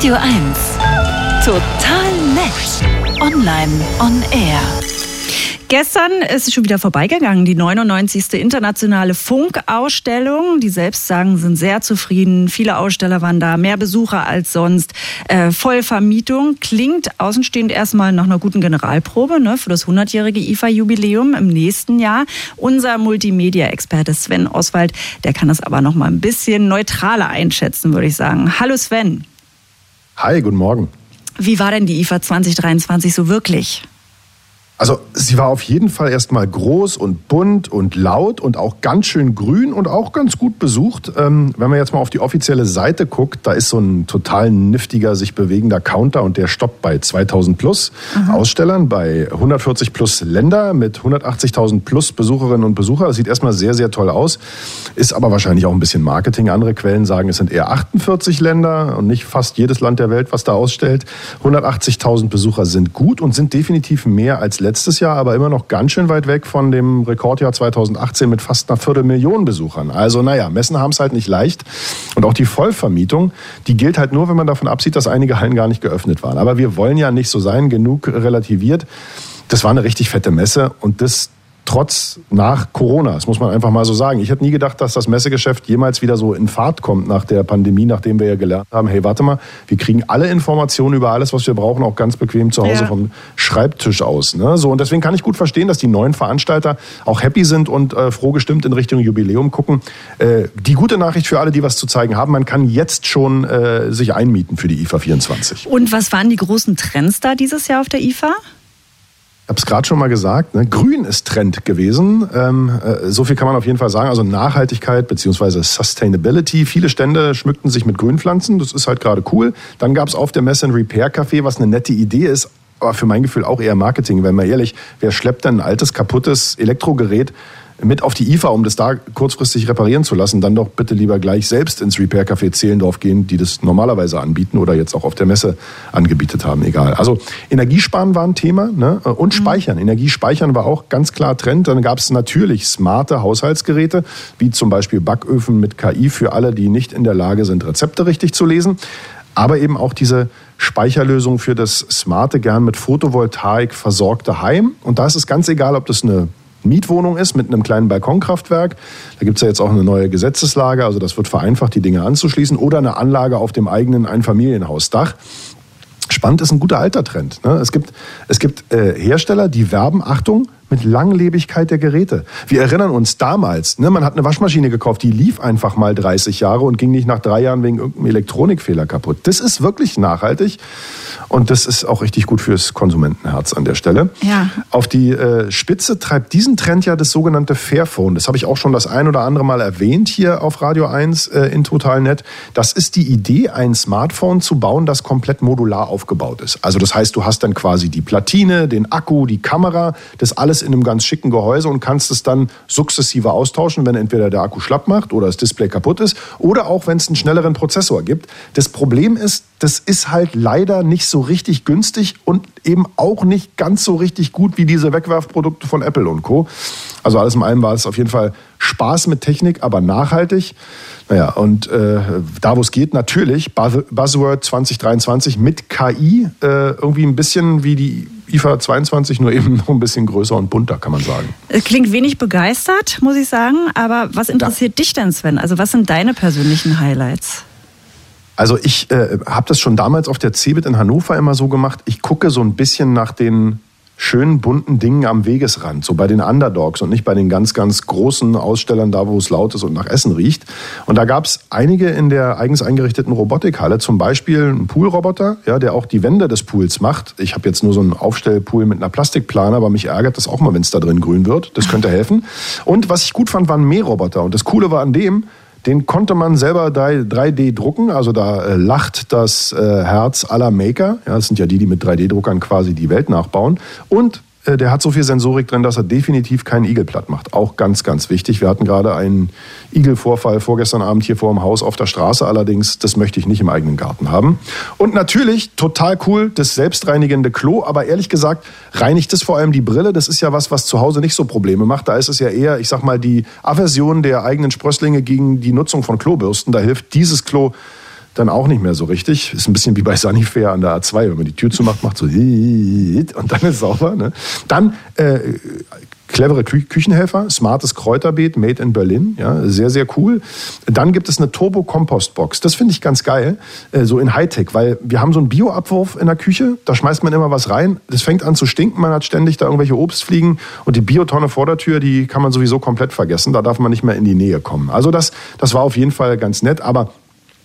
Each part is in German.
Radio 1. Total nett. Online on air. Gestern ist es schon wieder vorbeigegangen, die 99. internationale Funkausstellung. Die selbst sagen, sind sehr zufrieden. Viele Aussteller waren da, mehr Besucher als sonst. Äh, Vollvermietung klingt außenstehend erstmal nach einer guten Generalprobe ne, für das 100-jährige IFA-Jubiläum im nächsten Jahr. Unser Multimedia-Experte Sven Oswald, der kann das aber noch mal ein bisschen neutraler einschätzen, würde ich sagen. Hallo Sven. Hi, guten Morgen. Wie war denn die IFA 2023 so wirklich? Also sie war auf jeden Fall erstmal groß und bunt und laut und auch ganz schön grün und auch ganz gut besucht. Ähm, wenn man jetzt mal auf die offizielle Seite guckt, da ist so ein total niftiger, sich bewegender Counter und der stoppt bei 2000 plus Aha. Ausstellern, bei 140 plus Länder mit 180.000 plus Besucherinnen und Besucher. Das sieht erstmal sehr, sehr toll aus, ist aber wahrscheinlich auch ein bisschen Marketing. Andere Quellen sagen, es sind eher 48 Länder und nicht fast jedes Land der Welt, was da ausstellt. 180.000 Besucher sind gut und sind definitiv mehr als letztes Jahr, aber immer noch ganz schön weit weg von dem Rekordjahr 2018 mit fast einer Viertelmillion Besuchern. Also naja, Messen haben es halt nicht leicht. Und auch die Vollvermietung, die gilt halt nur, wenn man davon absieht, dass einige Hallen gar nicht geöffnet waren. Aber wir wollen ja nicht so sein, genug relativiert. Das war eine richtig fette Messe und das trotz nach Corona. Das muss man einfach mal so sagen. Ich hätte nie gedacht, dass das Messegeschäft jemals wieder so in Fahrt kommt nach der Pandemie, nachdem wir ja gelernt haben, hey, warte mal, wir kriegen alle Informationen über alles, was wir brauchen, auch ganz bequem zu Hause ja. vom Schreibtisch aus. Ne? So, und deswegen kann ich gut verstehen, dass die neuen Veranstalter auch happy sind und äh, froh gestimmt in Richtung Jubiläum gucken. Äh, die gute Nachricht für alle, die was zu zeigen haben, man kann jetzt schon äh, sich einmieten für die IFA 24. Und was waren die großen Trends da dieses Jahr auf der IFA? Habe es gerade schon mal gesagt, ne? grün ist Trend gewesen. Ähm, äh, so viel kann man auf jeden Fall sagen. Also Nachhaltigkeit beziehungsweise Sustainability. Viele Stände schmückten sich mit Grünpflanzen. Das ist halt gerade cool. Dann gab es auf der Messe ein Repair-Café, was eine nette Idee ist. Aber für mein Gefühl auch eher Marketing. Wenn man ehrlich, wer schleppt denn ein altes, kaputtes Elektrogerät mit auf die IFA, um das da kurzfristig reparieren zu lassen, dann doch bitte lieber gleich selbst ins Repair Café Zehlendorf gehen, die das normalerweise anbieten oder jetzt auch auf der Messe angebietet haben, egal. Also Energiesparen war ein Thema ne? und mhm. Speichern. Mhm. Energiespeichern war auch ganz klar Trend. Dann gab es natürlich smarte Haushaltsgeräte, wie zum Beispiel Backöfen mit KI für alle, die nicht in der Lage sind, Rezepte richtig zu lesen. Aber eben auch diese Speicherlösung für das smarte, gern mit Photovoltaik versorgte Heim. Und da ist es ganz egal, ob das eine Mietwohnung ist mit einem kleinen Balkonkraftwerk. Da gibt es ja jetzt auch eine neue Gesetzeslage, also das wird vereinfacht, die Dinge anzuschließen. Oder eine Anlage auf dem eigenen Einfamilienhausdach. Spannend ist ein guter Altertrend. Ne? Es gibt, es gibt äh, Hersteller, die werben, Achtung, mit Langlebigkeit der Geräte. Wir erinnern uns damals, ne, man hat eine Waschmaschine gekauft, die lief einfach mal 30 Jahre und ging nicht nach drei Jahren wegen irgendeinem Elektronikfehler kaputt. Das ist wirklich nachhaltig und das ist auch richtig gut fürs Konsumentenherz an der Stelle. Ja. Auf die äh, Spitze treibt diesen Trend ja das sogenannte Fairphone. Das habe ich auch schon das ein oder andere Mal erwähnt hier auf Radio 1 äh, in Totalnet. Das ist die Idee, ein Smartphone zu bauen, das komplett modular aufgebaut ist. Also das heißt, du hast dann quasi die Platine, den Akku, die Kamera, das alles in einem ganz schicken Gehäuse und kannst es dann sukzessive austauschen, wenn entweder der Akku schlapp macht oder das Display kaputt ist oder auch wenn es einen schnelleren Prozessor gibt. Das Problem ist, das ist halt leider nicht so richtig günstig und eben auch nicht ganz so richtig gut wie diese Wegwerfprodukte von Apple und Co. Also alles in allem war es auf jeden Fall Spaß mit Technik, aber nachhaltig. Naja, und äh, da, wo es geht, natürlich Buzzword 2023 mit KI, äh, irgendwie ein bisschen wie die IFA 22, nur eben noch ein bisschen größer und bunter, kann man sagen. Klingt wenig begeistert, muss ich sagen, aber was interessiert ja. dich denn, Sven? Also was sind deine persönlichen Highlights? Also ich äh, habe das schon damals auf der CeBIT in Hannover immer so gemacht. Ich gucke so ein bisschen nach den schönen bunten Dingen am Wegesrand, so bei den Underdogs und nicht bei den ganz, ganz großen Ausstellern, da wo es laut ist und nach Essen riecht. Und da gab es einige in der eigens eingerichteten Robotikhalle, zum Beispiel einen Poolroboter, ja, der auch die Wände des Pools macht. Ich habe jetzt nur so einen Aufstellpool mit einer Plastikplane, aber mich ärgert das auch mal, wenn es da drin grün wird. Das könnte helfen. Und was ich gut fand, waren Mähroboter. Und das Coole war an dem, den konnte man selber 3D drucken, also da äh, lacht das äh, Herz aller Maker. Ja, das sind ja die, die mit 3D-Druckern quasi die Welt nachbauen. Und der hat so viel Sensorik drin, dass er definitiv keinen Igel platt macht. Auch ganz, ganz wichtig. Wir hatten gerade einen Igelvorfall vorgestern Abend hier vor dem Haus auf der Straße. Allerdings, das möchte ich nicht im eigenen Garten haben. Und natürlich, total cool, das selbstreinigende Klo. Aber ehrlich gesagt, reinigt es vor allem die Brille. Das ist ja was, was zu Hause nicht so Probleme macht. Da ist es ja eher, ich sag mal, die Aversion der eigenen Sprösslinge gegen die Nutzung von Klobürsten. Da hilft dieses Klo dann auch nicht mehr so richtig. Ist ein bisschen wie bei Sunnyfair an der A2, wenn man die Tür zumacht, macht so und dann ist sauber. Ne? Dann äh, clevere Kü Küchenhelfer, smartes Kräuterbeet, made in Berlin, ja, sehr, sehr cool. Dann gibt es eine Turbo-Kompostbox. Das finde ich ganz geil, äh, so in Hightech, weil wir haben so einen Bioabwurf in der Küche, da schmeißt man immer was rein, das fängt an zu stinken, man hat ständig da irgendwelche Obstfliegen und die Biotonne vor der Tür, die kann man sowieso komplett vergessen, da darf man nicht mehr in die Nähe kommen. Also das, das war auf jeden Fall ganz nett, aber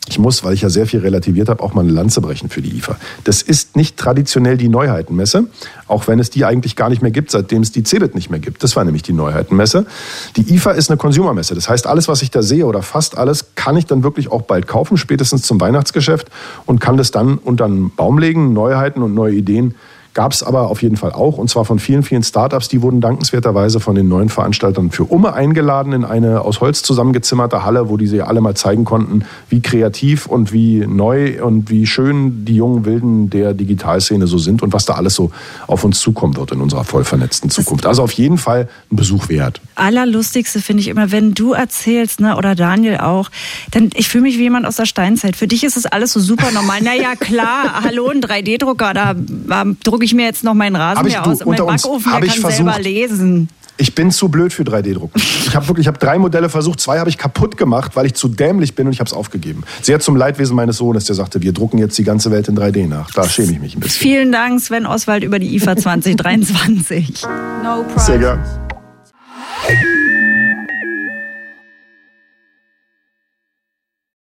ich muss, weil ich ja sehr viel relativiert habe, auch mal eine Lanze brechen für die IFA. Das ist nicht traditionell die Neuheitenmesse, auch wenn es die eigentlich gar nicht mehr gibt, seitdem es die CeBIT nicht mehr gibt. Das war nämlich die Neuheitenmesse. Die IFA ist eine Consumermesse. Das heißt, alles, was ich da sehe oder fast alles, kann ich dann wirklich auch bald kaufen, spätestens zum Weihnachtsgeschäft und kann das dann unter einen Baum legen, Neuheiten und neue Ideen Gab es aber auf jeden Fall auch, und zwar von vielen, vielen Startups. Die wurden dankenswerterweise von den neuen Veranstaltern für Umme eingeladen in eine aus Holz zusammengezimmerte Halle, wo die sie alle mal zeigen konnten, wie kreativ und wie neu und wie schön die jungen Wilden der Digitalszene so sind und was da alles so auf uns zukommen wird in unserer voll vernetzten Zukunft. Also auf jeden Fall ein Besuch wert. Allerlustigste finde ich immer, wenn du erzählst, ne, oder Daniel auch, dann ich fühle mich wie jemand aus der Steinzeit. Für dich ist es alles so super normal. naja, klar, hallo, ein 3D-Drucker, da drucke ich mir jetzt noch meinen Rasenmäher aus und mein Backofen, der kann versucht, selber lesen. Ich bin zu blöd für 3D-Drucken. Ich habe wirklich, ich habe drei Modelle versucht, zwei habe ich kaputt gemacht, weil ich zu dämlich bin und ich habe es aufgeben. Sehr zum Leidwesen meines Sohnes, der sagte, wir drucken jetzt die ganze Welt in 3D nach. Da schäme ich mich ein bisschen. Vielen Dank, Sven Oswald, über die IFA 2023. no Sehr gerne.